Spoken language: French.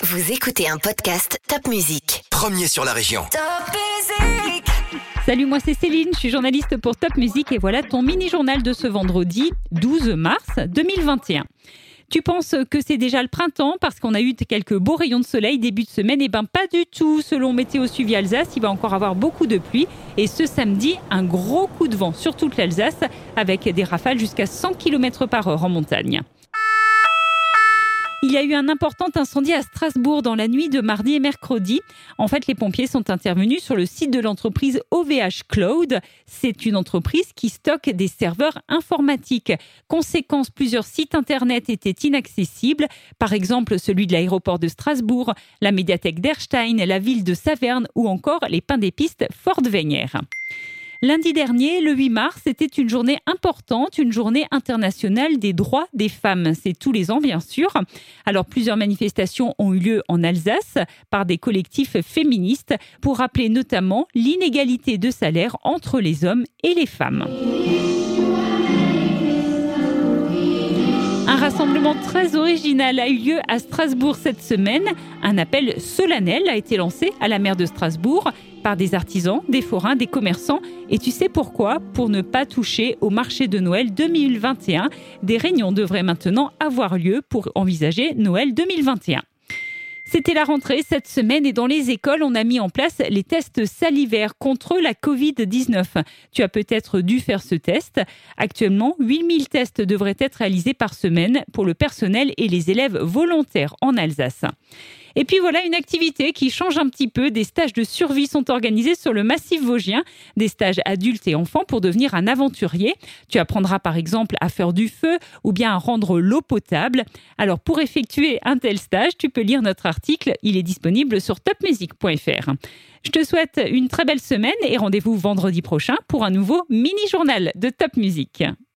Vous écoutez un podcast Top Music. Premier sur la région. Salut, moi c'est Céline, je suis journaliste pour Top Music et voilà ton mini-journal de ce vendredi 12 mars 2021. Tu penses que c'est déjà le printemps parce qu'on a eu quelques beaux rayons de soleil début de semaine? Eh bien pas du tout. Selon Météo Suivi Alsace, il va encore avoir beaucoup de pluie et ce samedi, un gros coup de vent sur toute l'Alsace avec des rafales jusqu'à 100 km par heure en montagne. Il y a eu un important incendie à Strasbourg dans la nuit de mardi et mercredi. En fait, les pompiers sont intervenus sur le site de l'entreprise OVH Cloud. C'est une entreprise qui stocke des serveurs informatiques. Conséquence, plusieurs sites internet étaient inaccessibles. Par exemple, celui de l'aéroport de Strasbourg, la médiathèque d'Erstein, la ville de Saverne ou encore les pains d'épices Fort Wenger. Lundi dernier, le 8 mars, c'était une journée importante, une journée internationale des droits des femmes. C'est tous les ans, bien sûr. Alors, plusieurs manifestations ont eu lieu en Alsace par des collectifs féministes pour rappeler notamment l'inégalité de salaire entre les hommes et les femmes. Un rassemblement très original a eu lieu à Strasbourg cette semaine. Un appel solennel a été lancé à la maire de Strasbourg par des artisans, des forains, des commerçants. Et tu sais pourquoi? Pour ne pas toucher au marché de Noël 2021. Des réunions devraient maintenant avoir lieu pour envisager Noël 2021. C'était la rentrée cette semaine et dans les écoles, on a mis en place les tests salivaires contre la Covid-19. Tu as peut-être dû faire ce test. Actuellement, 8000 tests devraient être réalisés par semaine pour le personnel et les élèves volontaires en Alsace. Et puis voilà une activité qui change un petit peu. Des stages de survie sont organisés sur le massif vosgien, des stages adultes et enfants pour devenir un aventurier. Tu apprendras par exemple à faire du feu ou bien à rendre l'eau potable. Alors pour effectuer un tel stage, tu peux lire notre article. Il est disponible sur topmusic.fr. Je te souhaite une très belle semaine et rendez-vous vendredi prochain pour un nouveau mini-journal de Top Music.